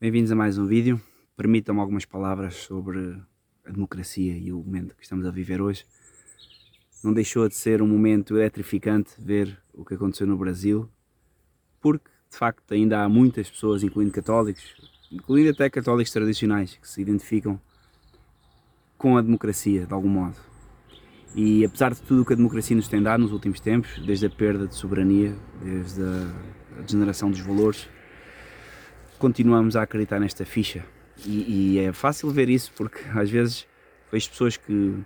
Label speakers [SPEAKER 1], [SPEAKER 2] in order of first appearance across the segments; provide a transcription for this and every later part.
[SPEAKER 1] Bem-vindos a mais um vídeo. Permitam-me algumas palavras sobre a democracia e o momento que estamos a viver hoje. Não deixou de ser um momento eletrificante ver o que aconteceu no Brasil, porque de facto ainda há muitas pessoas, incluindo católicos, incluindo até católicos tradicionais, que se identificam com a democracia de algum modo. E apesar de tudo o que a democracia nos tem dado nos últimos tempos, desde a perda de soberania, desde a degeneração dos valores, continuamos a acreditar nesta ficha. E, e, é fácil ver isso porque às vezes vejo pessoas que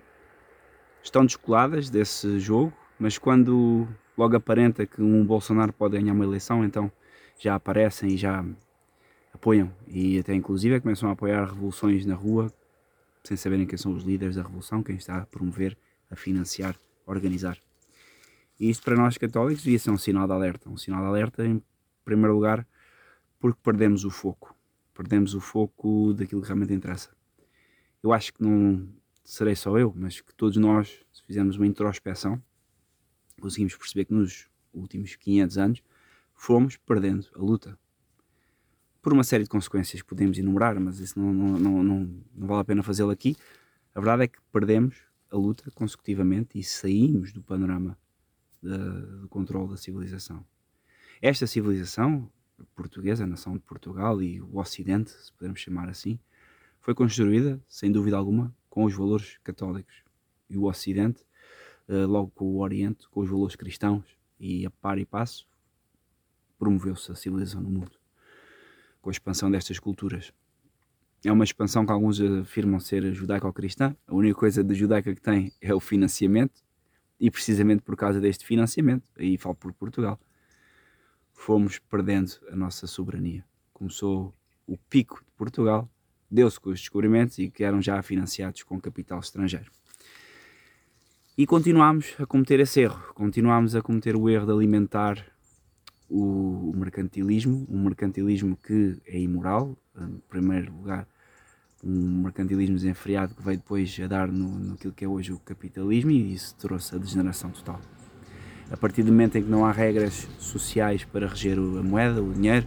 [SPEAKER 1] estão descoladas desse jogo, mas quando logo aparenta que um Bolsonaro pode ganhar uma eleição, então já aparecem e já apoiam e até inclusive começam a apoiar revoluções na rua sem saberem quem são os líderes da revolução, quem está a promover, a financiar, a organizar. E isto para nós católicos devia ser um sinal de alerta, um sinal de alerta em primeiro lugar porque perdemos o foco. Perdemos o foco daquilo que realmente interessa. Eu acho que não serei só eu, mas que todos nós, se fizermos uma introspeção, conseguimos perceber que nos últimos 500 anos fomos perdendo a luta. Por uma série de consequências que podemos enumerar, mas isso não, não, não, não, vale a pena fazê-lo aqui. A verdade é que perdemos a luta consecutivamente e saímos do panorama do controle da civilização. Esta civilização, portuguesa, a nação de Portugal e o Ocidente, se pudermos chamar assim, foi construída, sem dúvida alguma, com os valores católicos. E o Ocidente, eh, logo com o Oriente, com os valores cristãos, e a par e passo, promoveu-se a civilização no mundo, com a expansão destas culturas. É uma expansão que alguns afirmam ser judaico-cristã. A única coisa de judaica que tem é o financiamento, e precisamente por causa deste financiamento, aí falo por Portugal, fomos perdendo a nossa soberania. Começou o pico de Portugal, deu-se com os descobrimentos e que eram já financiados com capital estrangeiro. E continuámos a cometer esse erro, continuámos a cometer o erro de alimentar o, mercantilismo, um mercantilismo que é imoral, em primeiro lugar, um mercantilismo desenfreado que veio depois a dar no, naquilo que é hoje o capitalismo e isso trouxe a degeneração total a partir do momento em que não há regras sociais para reger a moeda, o dinheiro,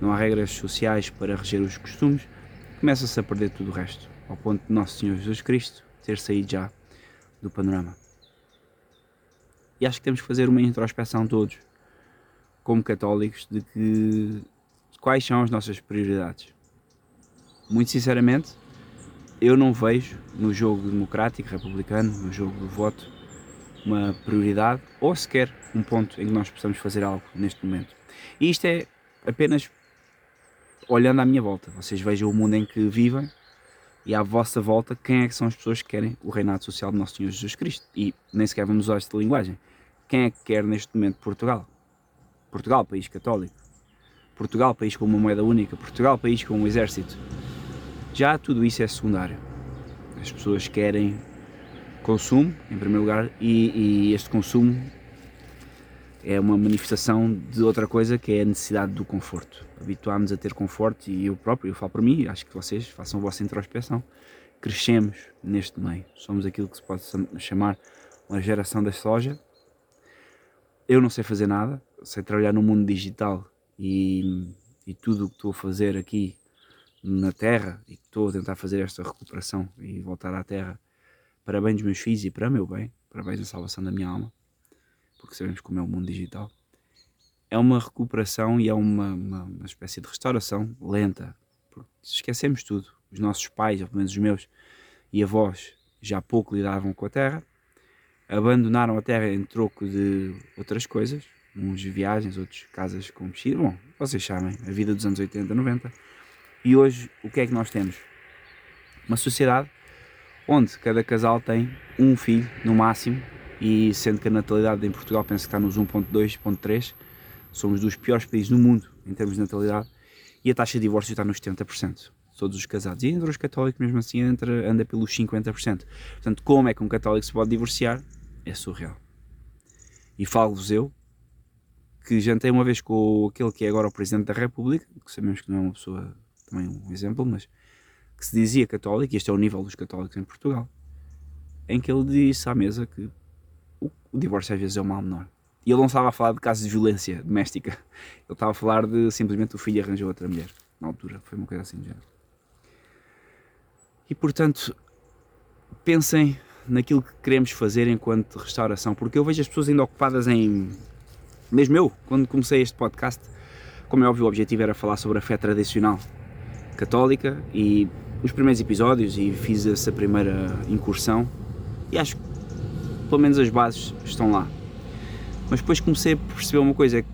[SPEAKER 1] não há regras sociais para reger os costumes, começa-se a perder tudo o resto, ao ponto de Nosso Senhor Jesus Cristo ter saído já do panorama. E acho que temos que fazer uma introspeção todos, como católicos, de que quais são as nossas prioridades. Muito sinceramente, eu não vejo no jogo democrático, republicano, no jogo do voto, uma prioridade ou sequer um ponto em que nós possamos fazer algo neste momento. E isto é apenas olhando à minha volta. Vocês vejam o mundo em que vivem e à vossa volta quem é que são as pessoas que querem o reinado social do nosso Senhor Jesus Cristo. E nem sequer vamos usar esta linguagem. Quem é que quer neste momento Portugal? Portugal, país católico. Portugal, país com uma moeda única. Portugal, país com um exército. Já tudo isso é secundário. As pessoas querem consumo, em primeiro lugar, e, e este consumo é uma manifestação de outra coisa que é a necessidade do conforto. Habituámos a ter conforto e eu próprio, eu falo para mim, acho que vocês façam a vossa introspeção. Crescemos neste meio. Somos aquilo que se pode chamar uma geração da soja. Eu não sei fazer nada, sei trabalhar no mundo digital e, e tudo o que estou a fazer aqui na Terra e que estou a tentar fazer esta recuperação e voltar à Terra para bem dos meus filhos e para meu bem, para bem da salvação da minha alma, porque sabemos como é o mundo digital, é uma recuperação e é uma, uma, uma espécie de restauração lenta, porque esquecemos tudo. Os nossos pais, ou pelo menos os meus, e avós já pouco lidavam com a terra, abandonaram a terra em troco de outras coisas, uns viagens, outros casas com piscina, bom, vocês sabem, a vida dos anos 80, 90. E hoje, o que é que nós temos? Uma sociedade onde cada casal tem um filho no máximo e sendo que a natalidade em Portugal penso que está nos 1.2, 1.3, somos dos piores países no mundo em termos de natalidade e a taxa de divórcio está nos 70%. Todos os casados. E entre os católicos, mesmo assim, entra, anda pelos 50%. Portanto, como é que um católico se pode divorciar? É surreal. E falo-vos eu, que jantei uma vez com aquele que é agora o Presidente da República, que sabemos que não é uma pessoa, também um exemplo, mas que se dizia católico, e este é o nível dos católicos em Portugal, em que ele disse à mesa que o, o divórcio às vezes é o mal menor. E ele não estava a falar de casos de violência doméstica, ele estava a falar de simplesmente o filho arranjou outra mulher. na altura, foi uma coisa assim de género. E portanto, pensem naquilo que queremos fazer enquanto restauração, porque eu vejo as pessoas ainda ocupadas em. Mesmo eu, quando comecei este podcast, como é óbvio, o objetivo era falar sobre a fé tradicional católica e os primeiros episódios e fiz essa primeira incursão e acho que pelo menos as bases estão lá. Mas depois comecei a perceber uma coisa, é que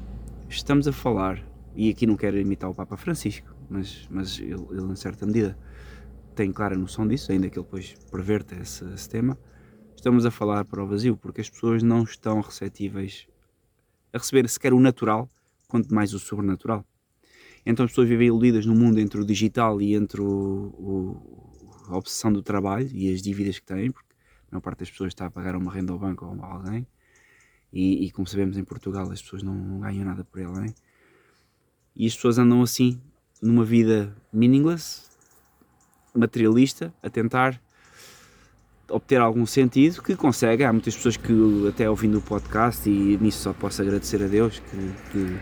[SPEAKER 1] estamos a falar, e aqui não quero imitar o Papa Francisco, mas, mas ele, ele em certa medida tem clara noção disso, ainda que ele depois perverta esse, esse tema, estamos a falar para o vazio, porque as pessoas não estão receptíveis a receber sequer o natural, quanto mais o sobrenatural. Então as pessoas vivem iludidas no mundo entre o digital e entre o, o, a obsessão do trabalho e as dívidas que têm, porque a maior parte das pessoas está a pagar uma renda ao banco ou a alguém, e, e como sabemos em Portugal as pessoas não, não ganham nada por alguém, e as pessoas andam assim, numa vida meaningless, materialista, a tentar obter algum sentido que consegue. Há muitas pessoas que, até ouvindo o podcast, e nisso só posso agradecer a Deus, que, que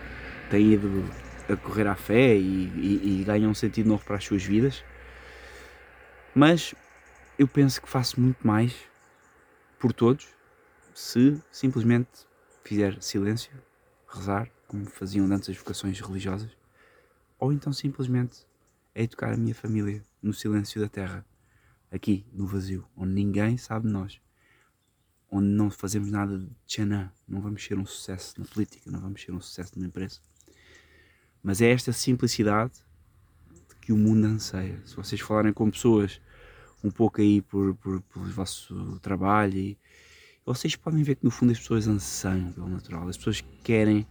[SPEAKER 1] têm ido a correr à fé e, e, e ganham um sentido novo para as suas vidas. Mas eu penso que faço muito mais por todos se simplesmente fizer silêncio, rezar, como faziam antes as vocações religiosas, ou então simplesmente é educar a minha família no silêncio da terra, aqui no vazio, onde ninguém sabe de nós, onde não fazemos nada de tchanã, não vamos ser um sucesso na política, não vamos ser um sucesso numa empresa. Mas é esta simplicidade que o mundo anseia. Se vocês falarem com pessoas um pouco aí por, por, pelo vosso trabalho, vocês podem ver que no fundo as pessoas anseiam pelo natural, as pessoas querem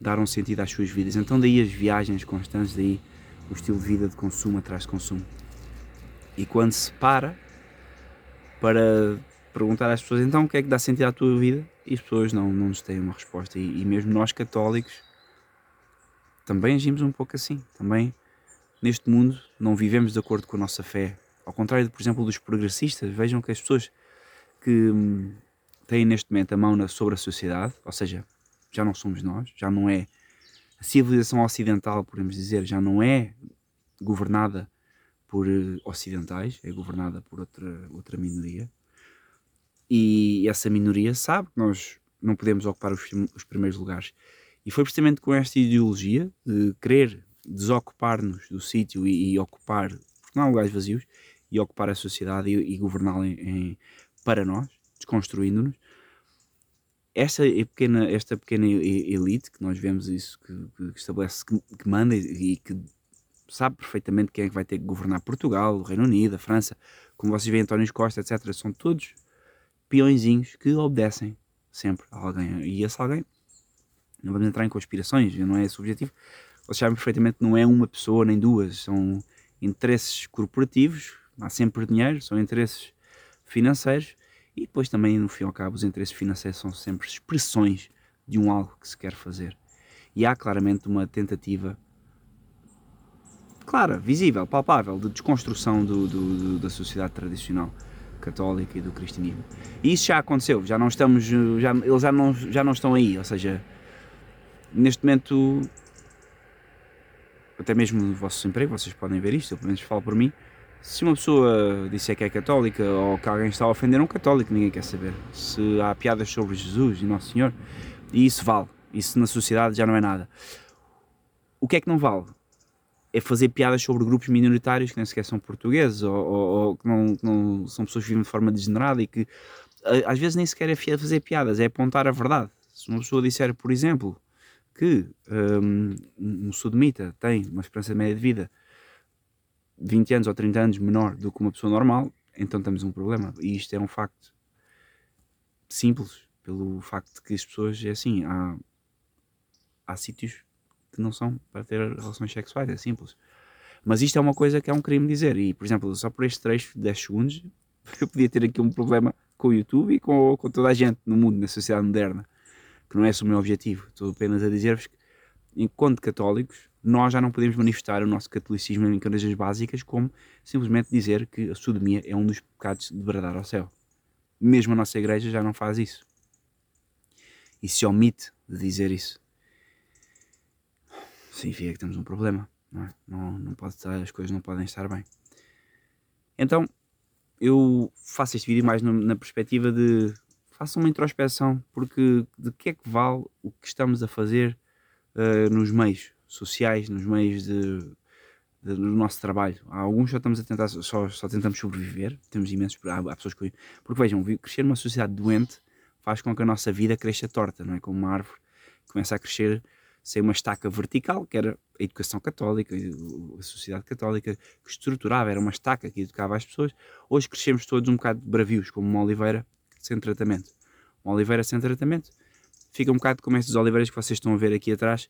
[SPEAKER 1] dar um sentido às suas vidas. Então daí as viagens constantes, daí o estilo de vida de consumo atrás de consumo. E quando se para para perguntar às pessoas então o que é que dá sentido à tua vida, e as pessoas não, não nos têm uma resposta. E, e mesmo nós católicos também agimos um pouco assim. Também neste mundo não vivemos de acordo com a nossa fé. Ao contrário, por exemplo, dos progressistas, vejam que as pessoas que hum, têm neste momento a mão sobre a sociedade, ou seja, já não somos nós, já não é a civilização ocidental, podemos dizer, já não é governada por eh, ocidentais, é governada por outra, outra minoria. E essa minoria sabe que nós não podemos ocupar os, os primeiros lugares. E foi precisamente com esta ideologia de querer desocupar-nos do sítio e, e, ocupar, porque não lugares vazios, e ocupar a sociedade e, e governá-la para nós, desconstruindo-nos, esta pequena, esta pequena elite que nós vemos isso, que, que estabelece, que, que, manda e que sabe perfeitamente quem é que vai ter que governar Portugal, o Reino Unido, a França, como vocês veem António Costa, etc. São todos peõezinhos que obedecem sempre a alguém. E esse alguém, não vamos entrar em conspirações, não é esse o objetivo. Vocês sabem perfeitamente que não é uma pessoa nem duas, são interesses corporativos, há sempre dinheiro, são interesses financeiros e depois também, no fim ao cabo, os interesses financeiros são sempre expressões de um algo que se quer fazer. E há claramente uma tentativa clara, visível, palpável, de desconstrução do, do, do, da sociedade tradicional católica e do cristianismo. E isso já aconteceu, já não estamos, já, eles já não, já não estão aí, ou seja, neste momento, até mesmo no vosso emprego, vocês podem ver isto, eu pelo menos falo por mim, se uma pessoa disser que é católica ou que alguém está a ofender um católico, ninguém quer saber. Se há piadas sobre Jesus e Nosso Senhor, e isso vale. Isso na sociedade já não é nada. O que é que não vale? É fazer piadas sobre grupos minoritários que nem sequer são portugueses ou, ou, ou que não, não, são pessoas que vivem de forma degenerada e que às vezes nem sequer é fazer piadas, é apontar a verdade. Se uma pessoa disser, por exemplo, que um, um sodomita tem uma esperança média de vida 20 anos ou 30 anos menor do que uma pessoa normal, então temos um problema. E isto é um facto simples, pelo facto de que as pessoas, é assim, há, há sítios que não são para ter relações sexuais, é simples. Mas isto é uma coisa que é um crime dizer. E, por exemplo, só por este trecho de 10 segundos, eu podia ter aqui um problema com o YouTube e com, com toda a gente no mundo, na sociedade moderna, que não é esse o meu objetivo. Estou apenas a dizer-vos que, enquanto católicos, nós já não podemos manifestar o nosso catolicismo em igrejas básicas como simplesmente dizer que a sodomia é um dos pecados de bradar ao céu. Mesmo a nossa igreja já não faz isso. E se omite de dizer isso, significa que temos um problema. não é? Não, não pode estar, as coisas não podem estar bem. Então, eu faço este vídeo mais no, na perspectiva de façam uma introspeção, porque de que é que vale o que estamos a fazer uh, nos meios sociais, nos meios de, de, do nosso trabalho. Há alguns só estamos a tentar, só, só tentamos sobreviver, temos imensos, há, há pessoas que, porque vejam, crescer numa sociedade doente faz com que a nossa vida cresça torta, não é? Como uma árvore começa a crescer sem uma estaca vertical, que era a educação católica, a sociedade católica que estruturava, era uma estaca que educava as pessoas. Hoje crescemos todos um bocado bravios, como uma oliveira sem tratamento. Uma oliveira sem tratamento fica um bocado como estas oliveiras que vocês estão a ver aqui atrás,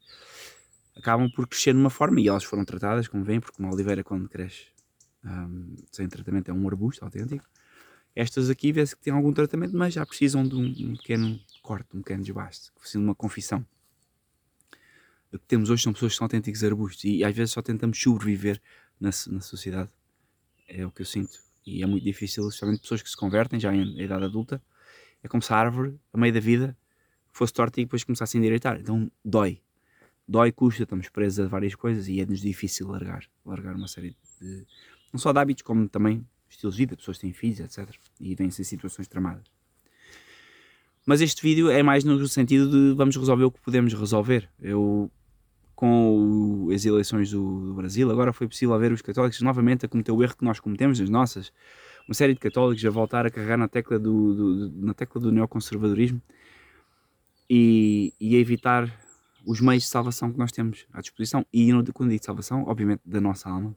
[SPEAKER 1] acabam por crescer de uma forma e elas foram tratadas, como vem, porque uma oliveira quando cresce um, sem tratamento é um arbusto autêntico. Estas aqui vê-se que têm algum tratamento, mas já precisam de um, um pequeno corte, um pequeno desbaste, de uma confissão. O que temos hoje são pessoas que são autênticos arbustos e às vezes só tentamos sobreviver na, na sociedade. É o que eu sinto. E é muito difícil, especialmente pessoas que se convertem já em idade adulta. É como se a árvore, a meio da vida, fosse torta e depois começasse a endireitar. Então dói. Dói, custa, estamos presos a várias coisas e é-nos difícil largar. Largar uma série de. não só de hábitos, como também estilos de vida, pessoas têm filhos, etc. E vêm-se situações tramadas. Mas este vídeo é mais no sentido de vamos resolver o que podemos resolver. Eu, com as eleições do, do Brasil, agora foi possível ver os católicos novamente a cometer o erro que nós cometemos, as nossas. Uma série de católicos a voltar a carregar na tecla do, do na tecla do neoconservadorismo e, e a evitar os meios de salvação que nós temos à disposição. E quando digo salvação, obviamente da nossa alma,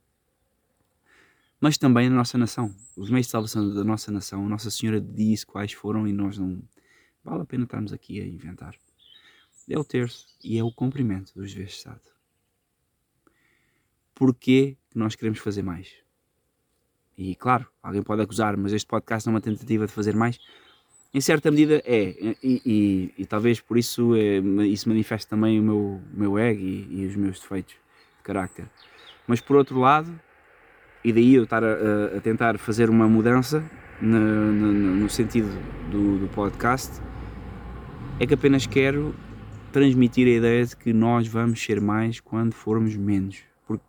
[SPEAKER 1] mas também da nossa nação. Os meios de salvação da nossa nação, Nossa Senhora disse quais foram e nós não. Vale a pena estarmos aqui a inventar. É o terço e é o cumprimento dos de Estado. Porquê que nós queremos fazer mais? E claro, alguém pode acusar, mas este podcast é uma tentativa de fazer mais em certa medida é, e, e, e talvez por isso é, isso manifeste também o meu, meu ego e, e, os meus defeitos de carácter. Mas por outro lado, e daí eu estar a, a tentar fazer uma mudança no, no, no sentido do, do, podcast, é que apenas quero transmitir a ideia de que nós vamos ser mais quando formos menos. Porque,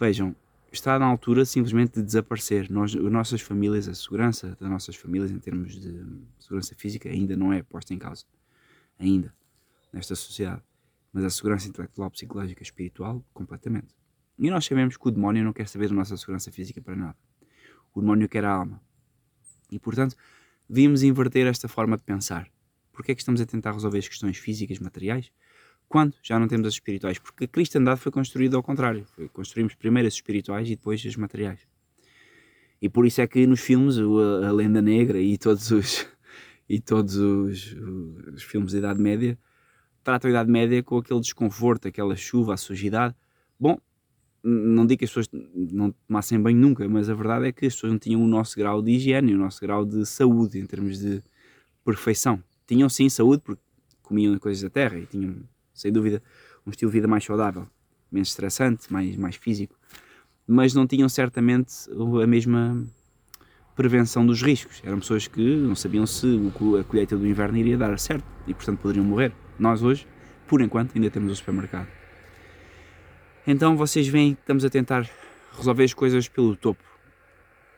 [SPEAKER 1] vejam, está na altura simplesmente de desaparecer. Nós, as nossas famílias, a segurança das nossas famílias em termos de segurança física ainda não é posta em causa. Ainda. Nesta sociedade. Mas a segurança intelectual, psicológica, espiritual, completamente. E nós sabemos que o demónio não quer saber da nossa segurança física para nada. O demónio quer a alma. E portanto, devíamos inverter esta forma de pensar. Porquê é que estamos a tentar resolver as questões físicas, materiais? Quando já não temos as espirituais? Porque a cristandade foi construída ao contrário. Construímos primeiro as espirituais e depois as materiais. E por isso é que nos filmes, a, a Lenda Negra e todos os, e todos os, os, filmes da Idade Média tratam a Idade Média com aquele desconforto, aquela chuva, a sujidade. Bom, não digo que as pessoas não tomassem banho nunca, mas a verdade é que as pessoas não tinham o nosso grau de higiene, o nosso grau de saúde em termos de perfeição. Tinham sim saúde porque comiam coisas da terra e tinham sem dúvida, um estilo de vida mais saudável, menos estressante, mais, mais físico, mas não tinham certamente a mesma prevenção dos riscos. Eram pessoas que não sabiam se a colheita do inverno iria dar certo e, portanto, poderiam morrer. Nós hoje, por enquanto, ainda temos o supermercado. Então vocês veem que estamos a tentar resolver as coisas pelo topo.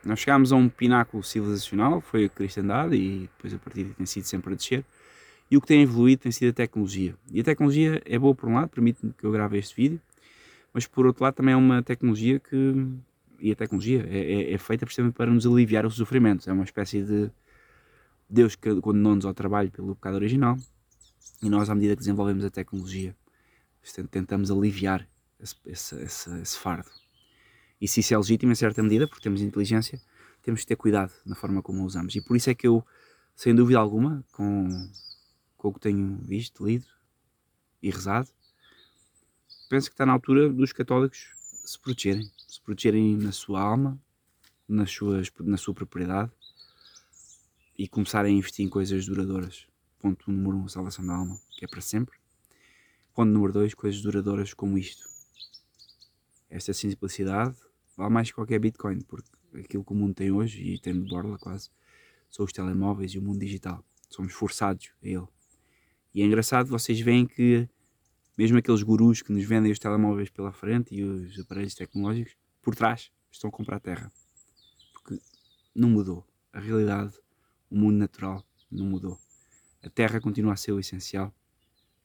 [SPEAKER 1] Nós chegámos a um pináculo civilizacional, foi a cristandade, e depois a partir daí tem sido sempre a descer. E o que tem evoluído tem sido a tecnologia. E a tecnologia é boa por um lado, permite-me que eu grave este vídeo, mas por outro lado também é uma tecnologia que. E a tecnologia é, é, é feita precisamente para nos aliviar os sofrimentos. É uma espécie de Deus que condenou-nos ao trabalho pelo pecado original e nós, à medida que desenvolvemos a tecnologia, tentamos aliviar esse, esse, esse, esse fardo. E se isso é legítimo, em certa medida, porque temos inteligência, temos que ter cuidado na forma como a usamos. E por isso é que eu, sem dúvida alguma, com com o que tenho visto, lido e rezado, penso que está na altura dos católicos se protegerem, se protegerem na sua alma, nas suas, na sua propriedade e começarem a investir em coisas duradouras. Ponto número um, salvação da alma, que é para sempre. Ponto número dois, coisas duradouras como isto. Esta simplicidade vale mais que qualquer Bitcoin, porque aquilo que o mundo tem hoje, e tem de borla quase, são os telemóveis e o mundo digital. Somos forçados a ele. E é engraçado, vocês veem que mesmo aqueles gurus que nos vendem os telemóveis pela frente e os aparelhos tecnológicos, por trás estão a comprar terra. Porque não mudou. A realidade, o mundo natural, não mudou. A terra continua a ser o essencial.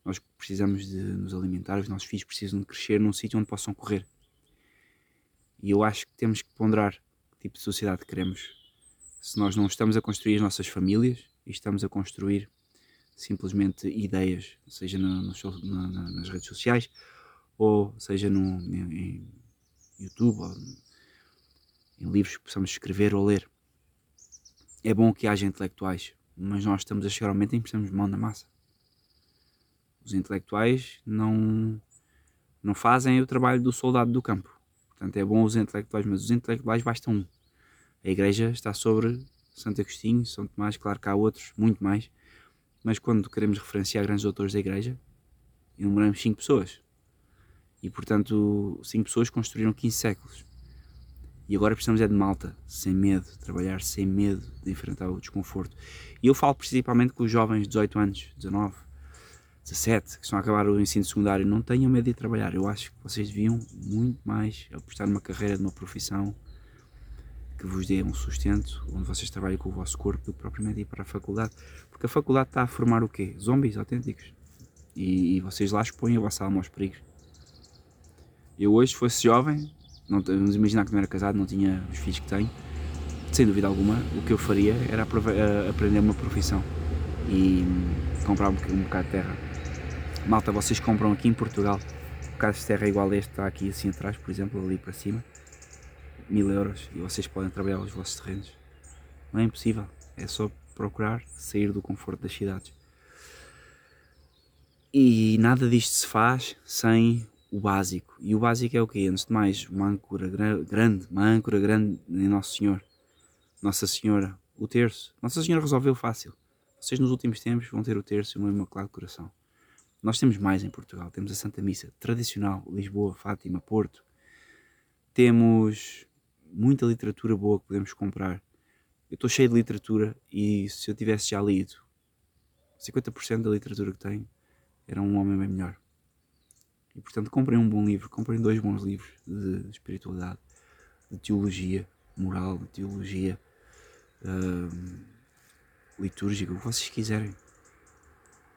[SPEAKER 1] Nós precisamos de nos alimentar, os nossos filhos precisam de crescer num sítio onde possam correr. E eu acho que temos que ponderar que tipo de sociedade queremos. Se nós não estamos a construir as nossas famílias e estamos a construir simplesmente ideias, seja no, no, na, nas redes sociais ou seja no, em, YouTube ou em livros que possamos escrever ou ler. É bom que haja intelectuais, mas nós estamos a chegar ao momento em que precisamos de mão na massa. Os intelectuais não, não fazem o trabalho do soldado do campo. Portanto, é bom os intelectuais, mas os intelectuais bastam um. A igreja está sobre Santo Agostinho, São Tomás, claro que há outros, muito mais, mas quando queremos referenciar grandes doutores da igreja, enumeramos 5 pessoas. E portanto, 5 pessoas construíram 15 séculos. E agora precisamos é de malta, sem medo, trabalhar sem medo de enfrentar o desconforto. E eu falo principalmente com os jovens de 18 anos, 19, 17, que estão a acabar o ensino secundário, não tenham medo de trabalhar. Eu acho que vocês deviam muito mais apostar numa carreira, numa profissão que vos dê um sustento, onde vocês trabalhem com o vosso corpo, do que propriamente ir para a faculdade. Porque a faculdade está a formar o quê? Zombies autênticos. E, e vocês lá expõem a vossa alma aos perigos. Eu hoje, se fosse jovem, não, vamos imaginar que não era casado, não tinha os filhos que tenho, sem dúvida alguma, o que eu faria era aprender uma profissão e comprar um bocado de terra. Malta, vocês compram aqui em Portugal um bocado de terra igual a este está aqui assim atrás, por exemplo, ali para cima, mil euros e vocês podem trabalhar os vossos terrenos. Não é impossível, é só procurar sair do conforto das cidades. E nada disto se faz sem o básico. E o básico é o quê? Antes de mais, uma âncora grande, uma âncora grande em Nosso Senhor. Nossa Senhora, o terço. Nossa Senhora resolveu fácil. Vocês nos últimos tempos vão ter o terço e o meu Imaculado Coração. Nós temos mais em Portugal. Temos a Santa Missa tradicional, Lisboa, Fátima, Porto. Temos muita literatura boa que podemos comprar. Eu estou cheio de literatura e se eu tivesse já lido 50% da literatura que tenho, era um homem bem melhor. E portanto, comprem um bom livro, comprem dois bons livros de espiritualidade, de teologia moral, de teologia uh, litúrgica, o que vocês quiserem.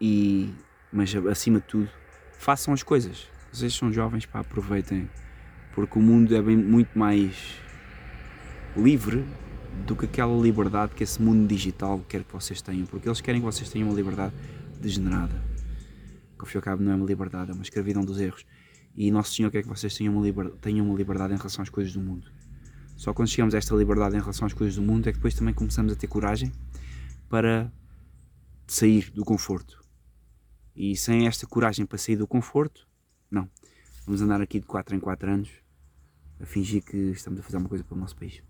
[SPEAKER 1] E, mas acima de tudo, façam as coisas. Vocês são jovens, pá, aproveitem, porque o mundo é bem, muito mais livre do que aquela liberdade que esse mundo digital quer que vocês tenham, porque eles querem que vocês tenham uma liberdade degenerada que ao fim e ao cabo não é uma liberdade, é uma escravidão dos erros. E Nosso Senhor quer que vocês tenham uma, liber... tenham uma liberdade em relação às coisas do mundo. Só quando chegamos a esta liberdade em relação às coisas do mundo é que depois também começamos a ter coragem para sair do conforto. E sem esta coragem para sair do conforto, não. Vamos andar aqui de 4 em 4 anos a fingir que estamos a fazer uma coisa para o nosso país.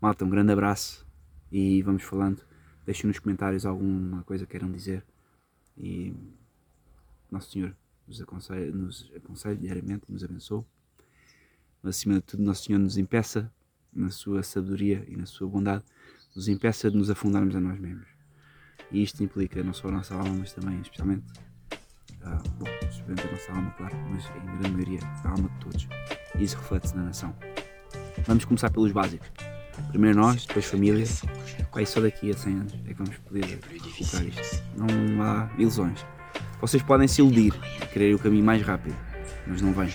[SPEAKER 1] Malta, um grande abraço e vamos falando. Deixem nos comentários alguma coisa que queiram dizer. E nosso Senhor nos aconselha, nos aconselha diariamente, nos abençoe. Mas acima de tudo, Nosso Senhor nos impeça, na sua sabedoria e na sua bondade, nos impeça de nos afundarmos a nós mesmos. E isto implica não só a nossa alma, mas também, especialmente, ah, bom, especialmente a nossa alma, claro, mas em grande maioria, a alma de todos. E isso reflete-se na nação. Vamos começar pelos básicos. Primeiro nós, depois família. Pai, só daqui a 100 anos é que vamos poder recuperar isto. Não há ilusões. Vocês podem se iludir e querer o caminho mais rápido, mas não vem.